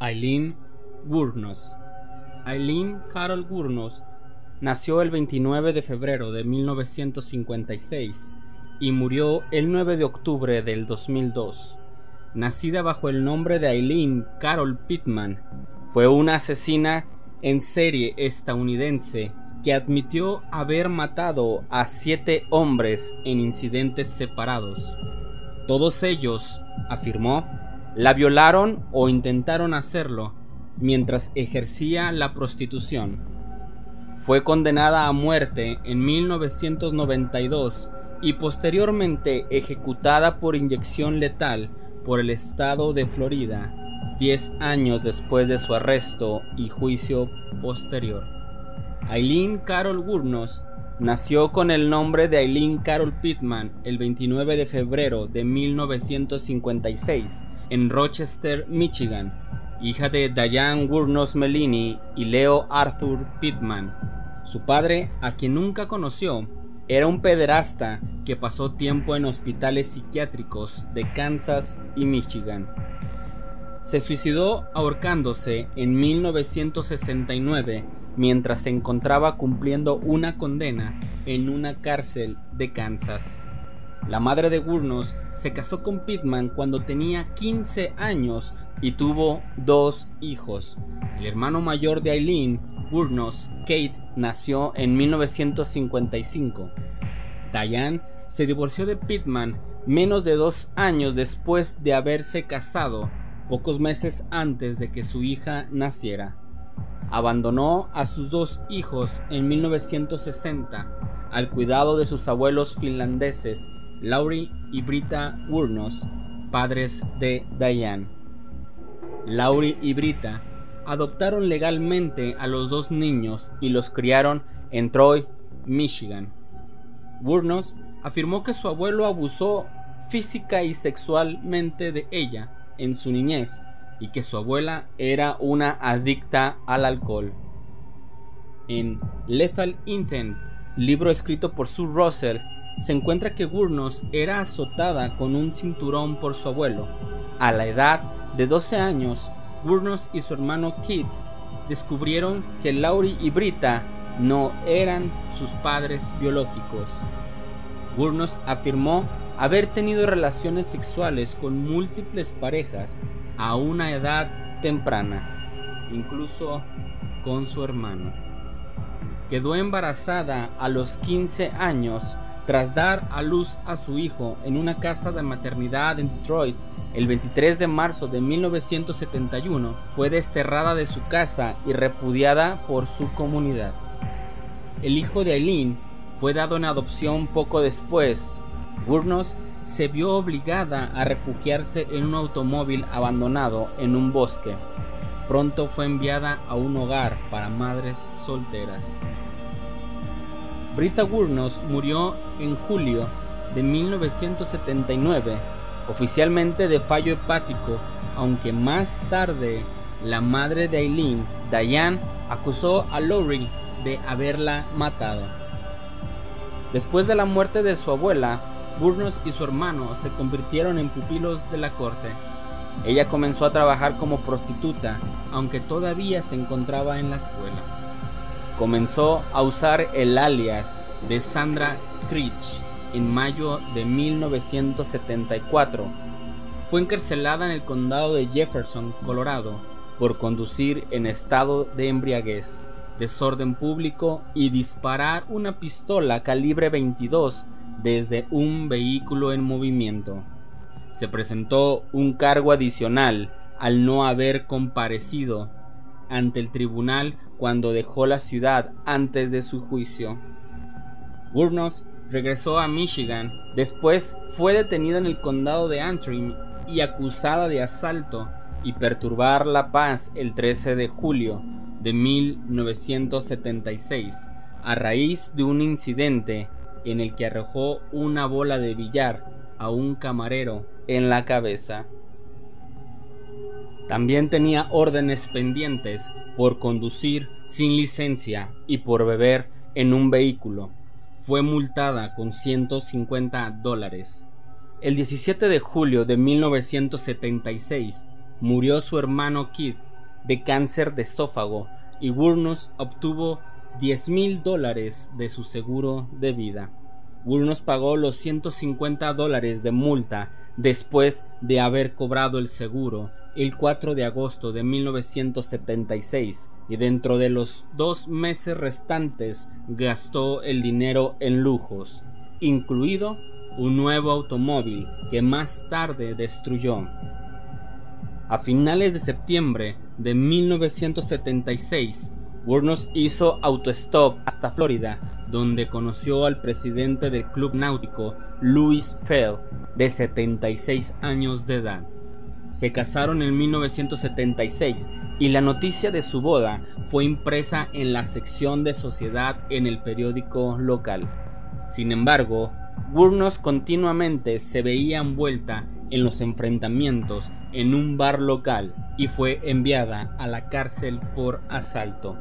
Eileen Gurnos. Eileen Carol Gurnos nació el 29 de febrero de 1956 y murió el 9 de octubre del 2002. Nacida bajo el nombre de Eileen Carol Pittman, fue una asesina en serie estadounidense que admitió haber matado a siete hombres en incidentes separados. Todos ellos, afirmó, la violaron o intentaron hacerlo mientras ejercía la prostitución. Fue condenada a muerte en 1992 y posteriormente ejecutada por inyección letal por el estado de Florida, 10 años después de su arresto y juicio posterior. Eileen Carol Gurnos nació con el nombre de Eileen Carol Pittman el 29 de febrero de 1956 en Rochester, Michigan, hija de Diane Gurnos Melini y Leo Arthur Pittman. Su padre, a quien nunca conoció, era un pederasta que pasó tiempo en hospitales psiquiátricos de Kansas y Michigan. Se suicidó ahorcándose en 1969 mientras se encontraba cumpliendo una condena en una cárcel de Kansas. La madre de Gurnos se casó con Pittman cuando tenía 15 años y tuvo dos hijos. El hermano mayor de Eileen, Gurnos, Kate, nació en 1955. Diane se divorció de Pittman menos de dos años después de haberse casado, pocos meses antes de que su hija naciera. Abandonó a sus dos hijos en 1960 al cuidado de sus abuelos finlandeses, Laurie y Brita Wurnos, padres de Diane. Laurie y Brita adoptaron legalmente a los dos niños y los criaron en Troy, Michigan. Burnos afirmó que su abuelo abusó física y sexualmente de ella en su niñez y que su abuela era una adicta al alcohol. En Lethal Intent, libro escrito por Sue Russell, se encuentra que Burnos era azotada con un cinturón por su abuelo. A la edad de 12 años, Burnos y su hermano Kid descubrieron que Laurie y Brita no eran sus padres biológicos. Burnos afirmó haber tenido relaciones sexuales con múltiples parejas a una edad temprana, incluso con su hermano. Quedó embarazada a los 15 años tras dar a luz a su hijo en una casa de maternidad en Detroit el 23 de marzo de 1971 fue desterrada de su casa y repudiada por su comunidad. El hijo de Eileen fue dado en adopción poco después. Burnos se vio obligada a refugiarse en un automóvil abandonado en un bosque. Pronto fue enviada a un hogar para madres solteras. Brita Gurnos murió en julio de 1979 oficialmente de fallo hepático, aunque más tarde la madre de Eileen, Diane, acusó a Lori de haberla matado. Después de la muerte de su abuela, Burnos y su hermano se convirtieron en pupilos de la corte. Ella comenzó a trabajar como prostituta, aunque todavía se encontraba en la escuela. Comenzó a usar el alias de Sandra Critch en mayo de 1974. Fue encarcelada en el condado de Jefferson, Colorado, por conducir en estado de embriaguez, desorden público y disparar una pistola calibre 22 desde un vehículo en movimiento. Se presentó un cargo adicional al no haber comparecido ante el tribunal cuando dejó la ciudad antes de su juicio. Burnos regresó a Michigan. Después fue detenida en el condado de Antrim y acusada de asalto y perturbar la paz el 13 de julio de 1976 a raíz de un incidente en el que arrojó una bola de billar a un camarero en la cabeza. También tenía órdenes pendientes por conducir sin licencia y por beber en un vehículo fue multada con 150 dólares. El 17 de julio de 1976 murió su hermano Keith de cáncer de esófago y Wurnos obtuvo 10 mil dólares de su seguro de vida. Wurnos pagó los 150 dólares de multa después de haber cobrado el seguro el 4 de agosto de 1976 y dentro de los dos meses restantes gastó el dinero en lujos, incluido un nuevo automóvil que más tarde destruyó. A finales de septiembre de 1976, Wurnos hizo autostop hasta Florida, donde conoció al presidente del club náutico, Louis Fell, de 76 años de edad. Se casaron en 1976 y la noticia de su boda fue impresa en la sección de sociedad en el periódico local. Sin embargo, Burnos continuamente se veía envuelta en los enfrentamientos en un bar local y fue enviada a la cárcel por asalto.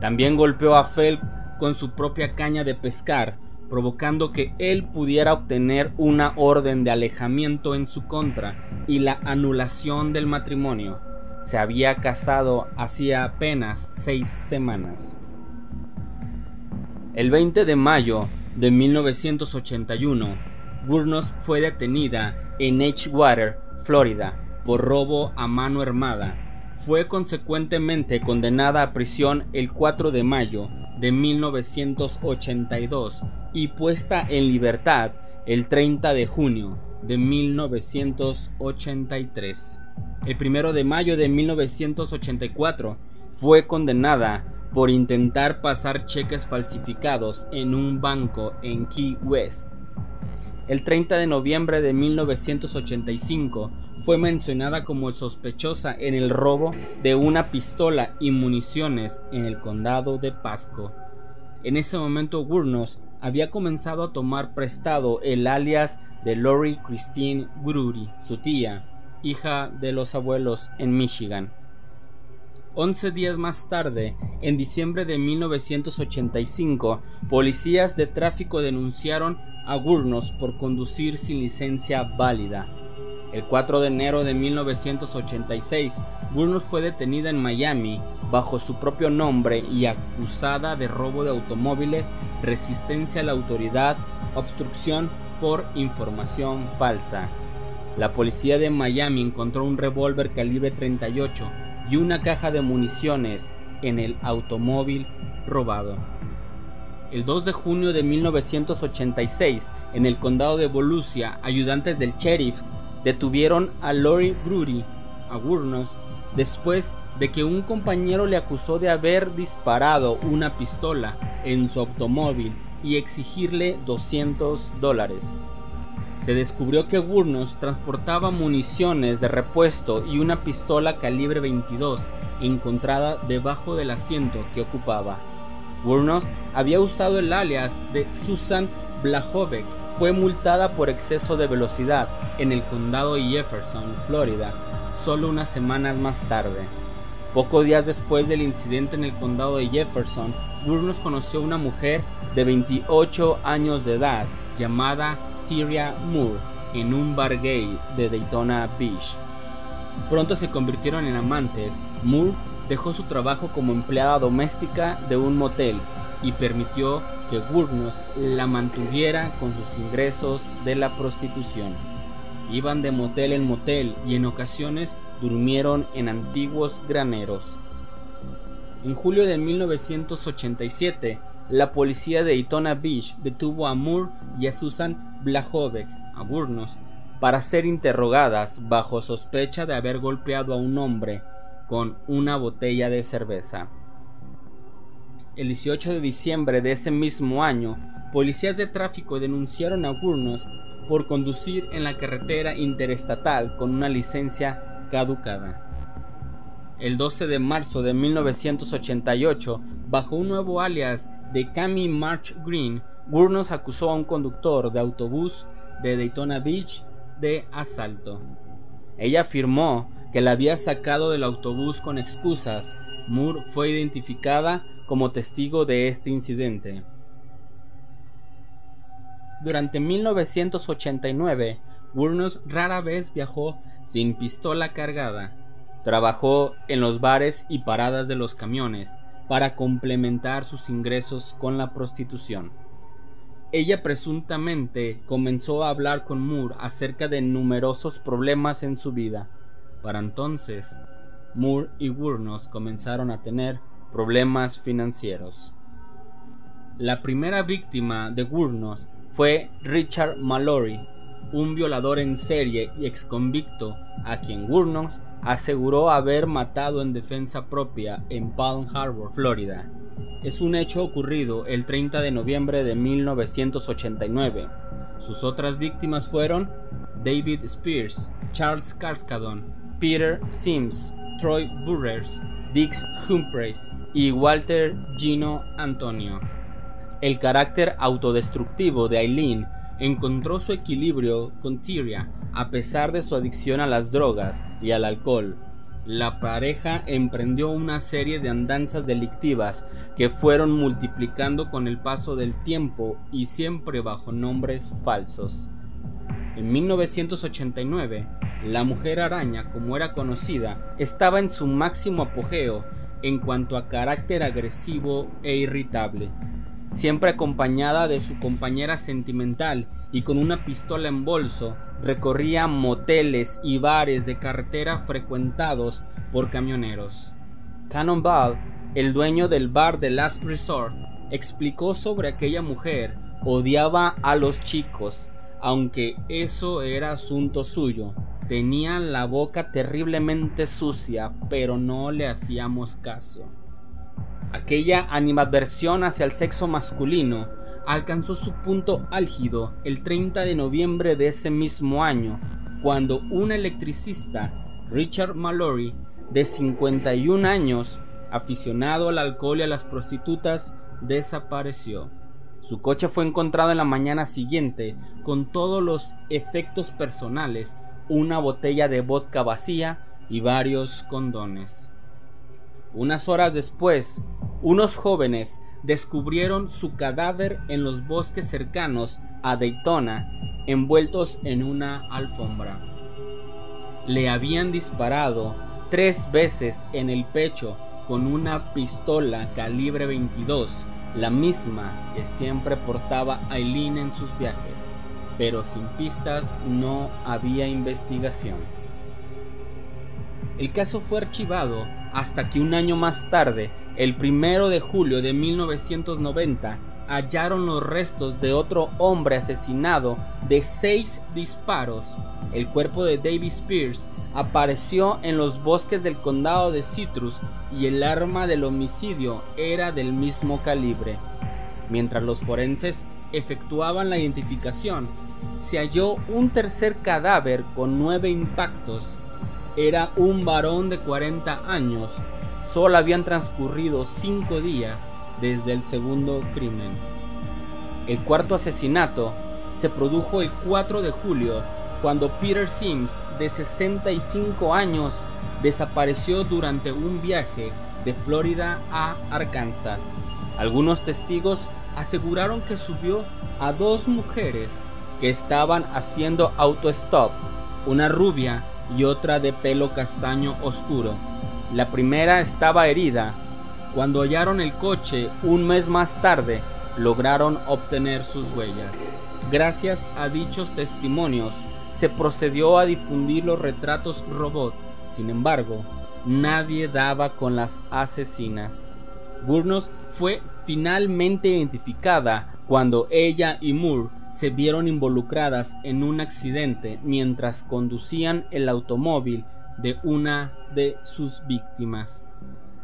También golpeó a Fell con su propia caña de pescar provocando que él pudiera obtener una orden de alejamiento en su contra y la anulación del matrimonio. Se había casado hacía apenas seis semanas. El 20 de mayo de 1981, Burnos fue detenida en Edgewater, Florida, por robo a mano armada. Fue consecuentemente condenada a prisión el 4 de mayo de 1982 y puesta en libertad el 30 de junio de 1983. El 1 de mayo de 1984 fue condenada por intentar pasar cheques falsificados en un banco en Key West. El 30 de noviembre de 1985 fue mencionada como sospechosa en el robo de una pistola y municiones en el condado de Pasco. En ese momento Gurnos había comenzado a tomar prestado el alias de Lori Christine Gururi, su tía, hija de los abuelos en Michigan. Once días más tarde, en diciembre de 1985, policías de tráfico denunciaron a Gurnos por conducir sin licencia válida. El 4 de enero de 1986, Gurnos fue detenida en Miami bajo su propio nombre y acusada de robo de automóviles, resistencia a la autoridad, obstrucción por información falsa. La policía de Miami encontró un revólver calibre 38 y una caja de municiones en el automóvil robado. El 2 de junio de 1986, en el condado de Volusia, ayudantes del sheriff detuvieron a Lori Brody, a Gurnos, después de que un compañero le acusó de haber disparado una pistola en su automóvil y exigirle 200 dólares. Se descubrió que Gurnos transportaba municiones de repuesto y una pistola calibre 22 encontrada debajo del asiento que ocupaba. Burnos había usado el alias de Susan Blahovec. Fue multada por exceso de velocidad en el condado de Jefferson, Florida, solo unas semanas más tarde. Pocos días después del incidente en el condado de Jefferson, Burnos conoció a una mujer de 28 años de edad llamada Tyria Moore en un bar gay de Daytona Beach. Pronto se convirtieron en amantes. Moore dejó su trabajo como empleada doméstica de un motel y permitió que Gurnos la mantuviera con sus ingresos de la prostitución. Iban de motel en motel y en ocasiones durmieron en antiguos graneros. En julio de 1987, la policía de Daytona Beach detuvo a Moore y a Susan Blahovec, a Gurnos, para ser interrogadas bajo sospecha de haber golpeado a un hombre con una botella de cerveza. El 18 de diciembre de ese mismo año, policías de tráfico denunciaron a Gurnos por conducir en la carretera interestatal con una licencia caducada. El 12 de marzo de 1988, bajo un nuevo alias de Cami March Green, Gurnos acusó a un conductor de autobús de Daytona Beach de asalto. Ella afirmó que la había sacado del autobús con excusas. Moore fue identificada como testigo de este incidente. Durante 1989, Wurnos rara vez viajó sin pistola cargada. Trabajó en los bares y paradas de los camiones para complementar sus ingresos con la prostitución. Ella presuntamente comenzó a hablar con Moore acerca de numerosos problemas en su vida. Para entonces, Moore y Wurnos comenzaron a tener problemas financieros. La primera víctima de Wurnos fue Richard Mallory, un violador en serie y exconvicto a quien Wurnos aseguró haber matado en defensa propia en Palm Harbor, Florida. Es un hecho ocurrido el 30 de noviembre de 1989. Sus otras víctimas fueron David Spears, Charles Carskadon, Peter Sims, Troy Burrers, Dix Humphreys y Walter Gino Antonio. El carácter autodestructivo de Eileen encontró su equilibrio con Tyria a pesar de su adicción a las drogas y al alcohol. La pareja emprendió una serie de andanzas delictivas que fueron multiplicando con el paso del tiempo y siempre bajo nombres falsos. En 1989, la mujer araña, como era conocida, estaba en su máximo apogeo en cuanto a carácter agresivo e irritable siempre acompañada de su compañera sentimental y con una pistola en bolso, recorría moteles y bares de carretera frecuentados por camioneros. Cannonball, el dueño del bar de Last Resort, explicó sobre aquella mujer. Odiaba a los chicos, aunque eso era asunto suyo. Tenía la boca terriblemente sucia, pero no le hacíamos caso. Aquella animadversión hacia el sexo masculino alcanzó su punto álgido el 30 de noviembre de ese mismo año, cuando un electricista, Richard Mallory, de 51 años, aficionado al alcohol y a las prostitutas, desapareció. Su coche fue encontrado en la mañana siguiente con todos los efectos personales, una botella de vodka vacía y varios condones. Unas horas después, unos jóvenes descubrieron su cadáver en los bosques cercanos a Daytona, envueltos en una alfombra. Le habían disparado tres veces en el pecho con una pistola calibre 22, la misma que siempre portaba Aileen en sus viajes, pero sin pistas no había investigación. El caso fue archivado hasta que un año más tarde, el primero de julio de 1990, hallaron los restos de otro hombre asesinado de seis disparos. El cuerpo de David Spears apareció en los bosques del condado de Citrus y el arma del homicidio era del mismo calibre. Mientras los forenses efectuaban la identificación, se halló un tercer cadáver con nueve impactos era un varón de 40 años. Solo habían transcurrido cinco días desde el segundo crimen. El cuarto asesinato se produjo el 4 de julio, cuando Peter Sims, de 65 años, desapareció durante un viaje de Florida a Arkansas. Algunos testigos aseguraron que subió a dos mujeres que estaban haciendo autostop, una rubia y otra de pelo castaño oscuro. La primera estaba herida. Cuando hallaron el coche un mes más tarde, lograron obtener sus huellas. Gracias a dichos testimonios, se procedió a difundir los retratos robot. Sin embargo, nadie daba con las asesinas. Burnos fue finalmente identificada cuando ella y Moore se vieron involucradas en un accidente mientras conducían el automóvil de una de sus víctimas.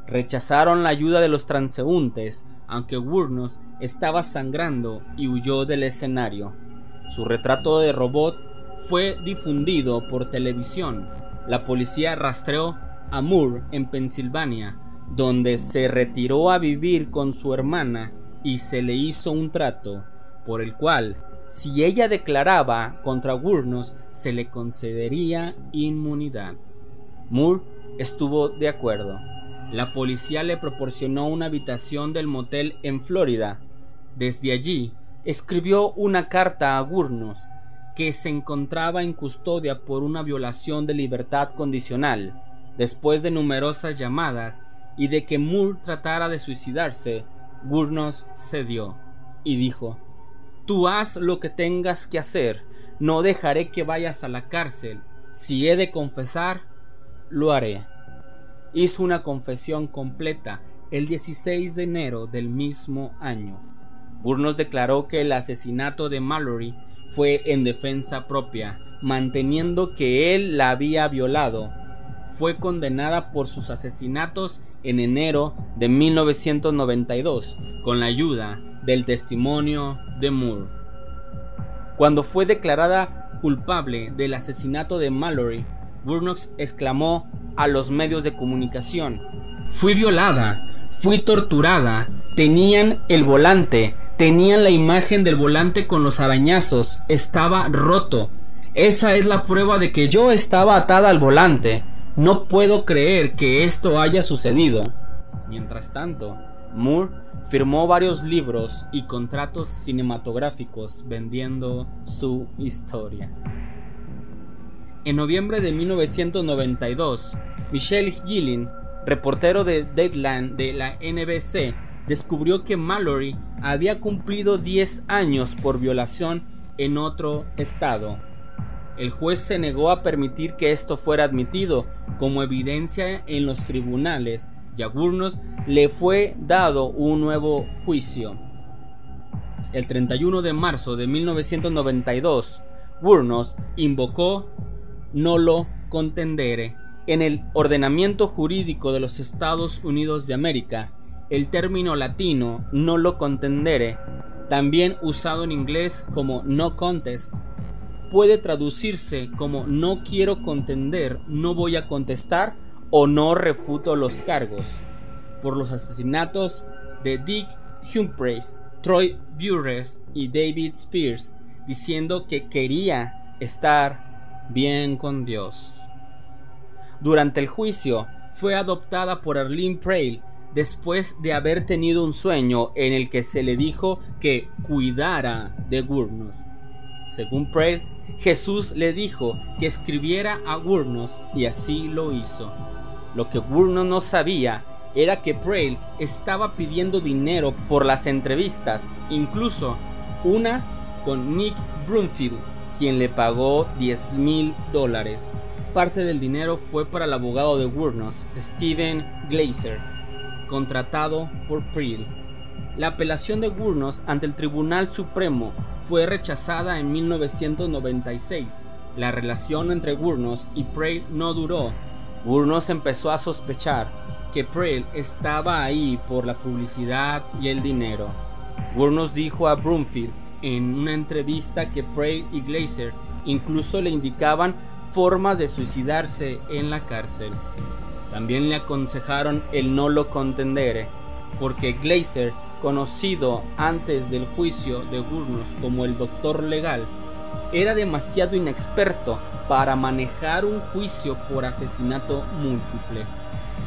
Rechazaron la ayuda de los transeúntes, aunque Wurnos estaba sangrando y huyó del escenario. Su retrato de robot fue difundido por televisión. La policía rastreó a Moore en Pensilvania, donde se retiró a vivir con su hermana y se le hizo un trato por el cual si ella declaraba contra Wurnos, se le concedería inmunidad. Moore estuvo de acuerdo. La policía le proporcionó una habitación del motel en Florida. Desde allí, escribió una carta a Gurnos, que se encontraba en custodia por una violación de libertad condicional, después de numerosas llamadas y de que Moore tratara de suicidarse, Gurnos cedió y dijo, Tú haz lo que tengas que hacer, no dejaré que vayas a la cárcel, si he de confesar, lo haré. Hizo una confesión completa el 16 de enero del mismo año. Burnos declaró que el asesinato de Mallory fue en defensa propia, manteniendo que él la había violado. Fue condenada por sus asesinatos en enero de 1992 con la ayuda del testimonio de Moore. Cuando fue declarada culpable del asesinato de Mallory, Burnox exclamó a los medios de comunicación, Fui violada, fui torturada, tenían el volante, tenían la imagen del volante con los arañazos, estaba roto. Esa es la prueba de que yo estaba atada al volante. No puedo creer que esto haya sucedido. Mientras tanto, Moore firmó varios libros y contratos cinematográficos vendiendo su historia. En noviembre de 1992, Michelle Gillen, reportero de Deadline de la NBC, descubrió que Mallory había cumplido 10 años por violación en otro estado. El juez se negó a permitir que esto fuera admitido como evidencia en los tribunales y a Gurnos le fue dado un nuevo juicio. El 31 de marzo de 1992, Gurnos invocó nolo contendere. En el ordenamiento jurídico de los Estados Unidos de América, el término latino nolo contendere, también usado en inglés como no contest, puede traducirse como no quiero contender, no voy a contestar o no refuto los cargos por los asesinatos de Dick Humphreys, Troy Bures y David Spears, diciendo que quería estar bien con Dios. Durante el juicio fue adoptada por Arlene Prail después de haber tenido un sueño en el que se le dijo que cuidara de Gurnos. Según Prail, Jesús le dijo que escribiera a Gurnos y así lo hizo. Lo que Gurnos no sabía era que Prail estaba pidiendo dinero por las entrevistas, incluso una con Nick Brunfield, quien le pagó 10 mil dólares. Parte del dinero fue para el abogado de Gurnos, Steven Glazer, contratado por Prail. La apelación de Gurnos ante el Tribunal Supremo fue rechazada en 1996. La relación entre Gurnos y Prail no duró. Gurnos empezó a sospechar que Prail estaba ahí por la publicidad y el dinero. Gurnos dijo a Brumfield en una entrevista que Prail y Glazer incluso le indicaban formas de suicidarse en la cárcel. También le aconsejaron el no lo contendere, porque Glazer conocido antes del juicio de Gurnos como el doctor legal, era demasiado inexperto para manejar un juicio por asesinato múltiple.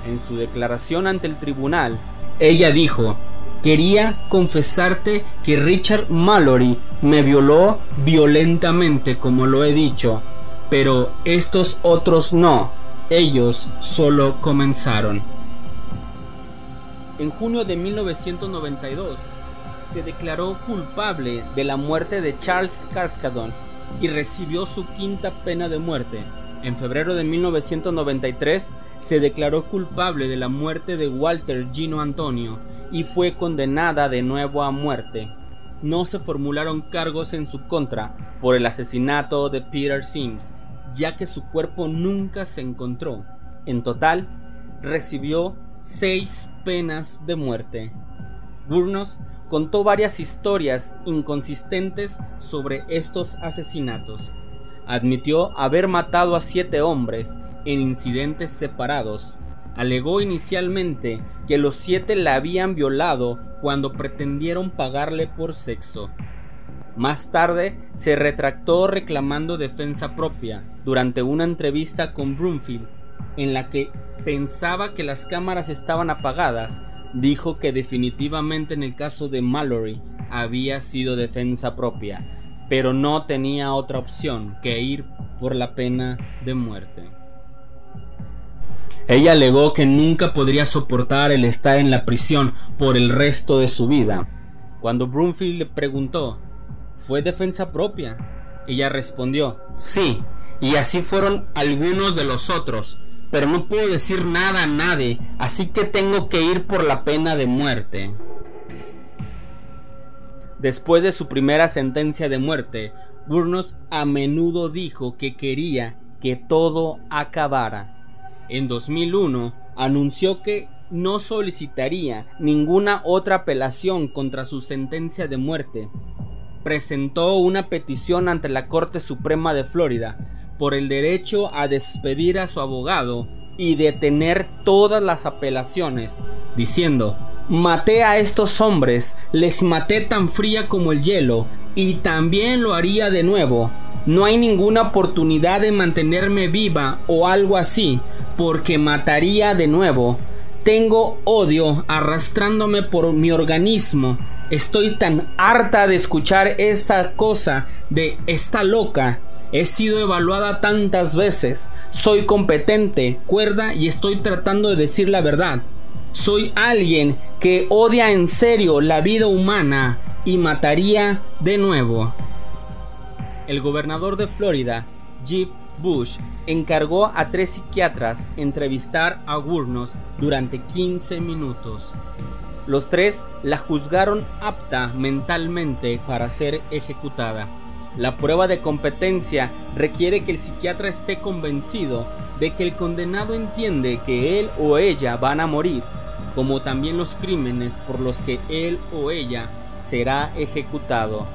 En su declaración ante el tribunal, ella dijo, quería confesarte que Richard Mallory me violó violentamente como lo he dicho, pero estos otros no, ellos solo comenzaron. En junio de 1992 se declaró culpable de la muerte de Charles Carskadon y recibió su quinta pena de muerte. En febrero de 1993 se declaró culpable de la muerte de Walter Gino Antonio y fue condenada de nuevo a muerte. No se formularon cargos en su contra por el asesinato de Peter Sims, ya que su cuerpo nunca se encontró. En total, recibió seis penas de muerte. Burnos contó varias historias inconsistentes sobre estos asesinatos. Admitió haber matado a siete hombres en incidentes separados. Alegó inicialmente que los siete la habían violado cuando pretendieron pagarle por sexo. Más tarde se retractó reclamando defensa propia durante una entrevista con Broomfield en la que pensaba que las cámaras estaban apagadas, dijo que definitivamente en el caso de Mallory había sido defensa propia, pero no tenía otra opción que ir por la pena de muerte. Ella alegó que nunca podría soportar el estar en la prisión por el resto de su vida. Cuando Broomfield le preguntó, ¿fue defensa propia? Ella respondió, sí, y así fueron algunos de los otros, pero no puedo decir nada a nadie, así que tengo que ir por la pena de muerte. Después de su primera sentencia de muerte, Burnos a menudo dijo que quería que todo acabara. En 2001 anunció que no solicitaría ninguna otra apelación contra su sentencia de muerte. Presentó una petición ante la Corte Suprema de Florida por el derecho a despedir a su abogado y detener todas las apelaciones, diciendo, maté a estos hombres, les maté tan fría como el hielo, y también lo haría de nuevo. No hay ninguna oportunidad de mantenerme viva o algo así, porque mataría de nuevo. Tengo odio arrastrándome por mi organismo. Estoy tan harta de escuchar esa cosa de esta loca He sido evaluada tantas veces. Soy competente, cuerda y estoy tratando de decir la verdad. Soy alguien que odia en serio la vida humana y mataría de nuevo. El gobernador de Florida, Jeb Bush, encargó a tres psiquiatras entrevistar a Gurnos durante 15 minutos. Los tres la juzgaron apta mentalmente para ser ejecutada. La prueba de competencia requiere que el psiquiatra esté convencido de que el condenado entiende que él o ella van a morir, como también los crímenes por los que él o ella será ejecutado.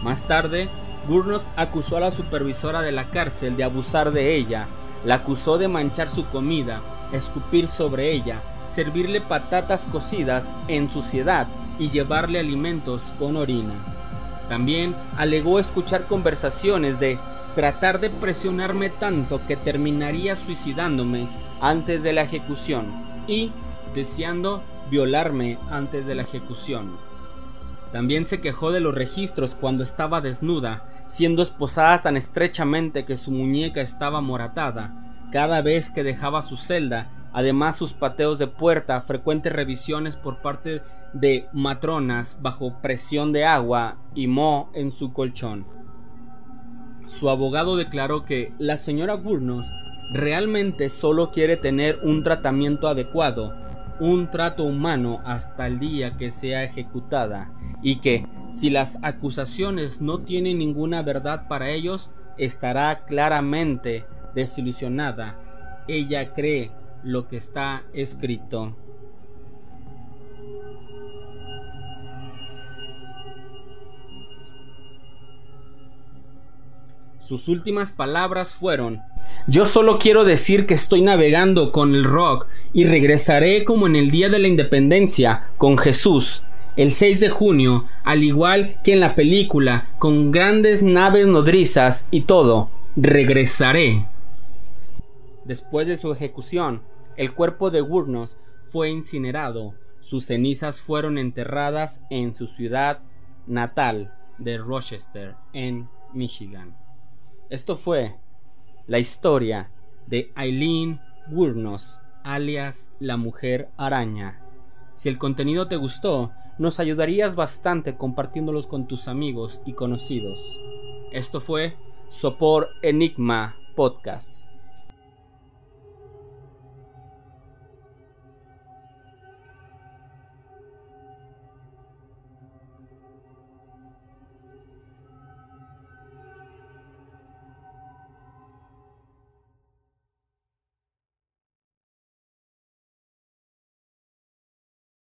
Más tarde, Burnos acusó a la supervisora de la cárcel de abusar de ella, la acusó de manchar su comida, escupir sobre ella, servirle patatas cocidas en suciedad y llevarle alimentos con orina. También alegó escuchar conversaciones de tratar de presionarme tanto que terminaría suicidándome antes de la ejecución y deseando violarme antes de la ejecución. También se quejó de los registros cuando estaba desnuda, siendo esposada tan estrechamente que su muñeca estaba moratada, cada vez que dejaba su celda Además, sus pateos de puerta, frecuentes revisiones por parte de matronas bajo presión de agua y mo en su colchón. Su abogado declaró que la señora Burnos realmente solo quiere tener un tratamiento adecuado, un trato humano hasta el día que sea ejecutada, y que si las acusaciones no tienen ninguna verdad para ellos, estará claramente desilusionada. Ella cree lo que está escrito. Sus últimas palabras fueron, yo solo quiero decir que estoy navegando con el rock y regresaré como en el día de la independencia con Jesús, el 6 de junio, al igual que en la película, con grandes naves nodrizas y todo, regresaré. Después de su ejecución, el cuerpo de Gurnos fue incinerado, sus cenizas fueron enterradas en su ciudad natal de Rochester, en Michigan. Esto fue la historia de Eileen Gurnos, alias la mujer araña. Si el contenido te gustó, nos ayudarías bastante compartiéndolos con tus amigos y conocidos. Esto fue Sopor Enigma Podcast.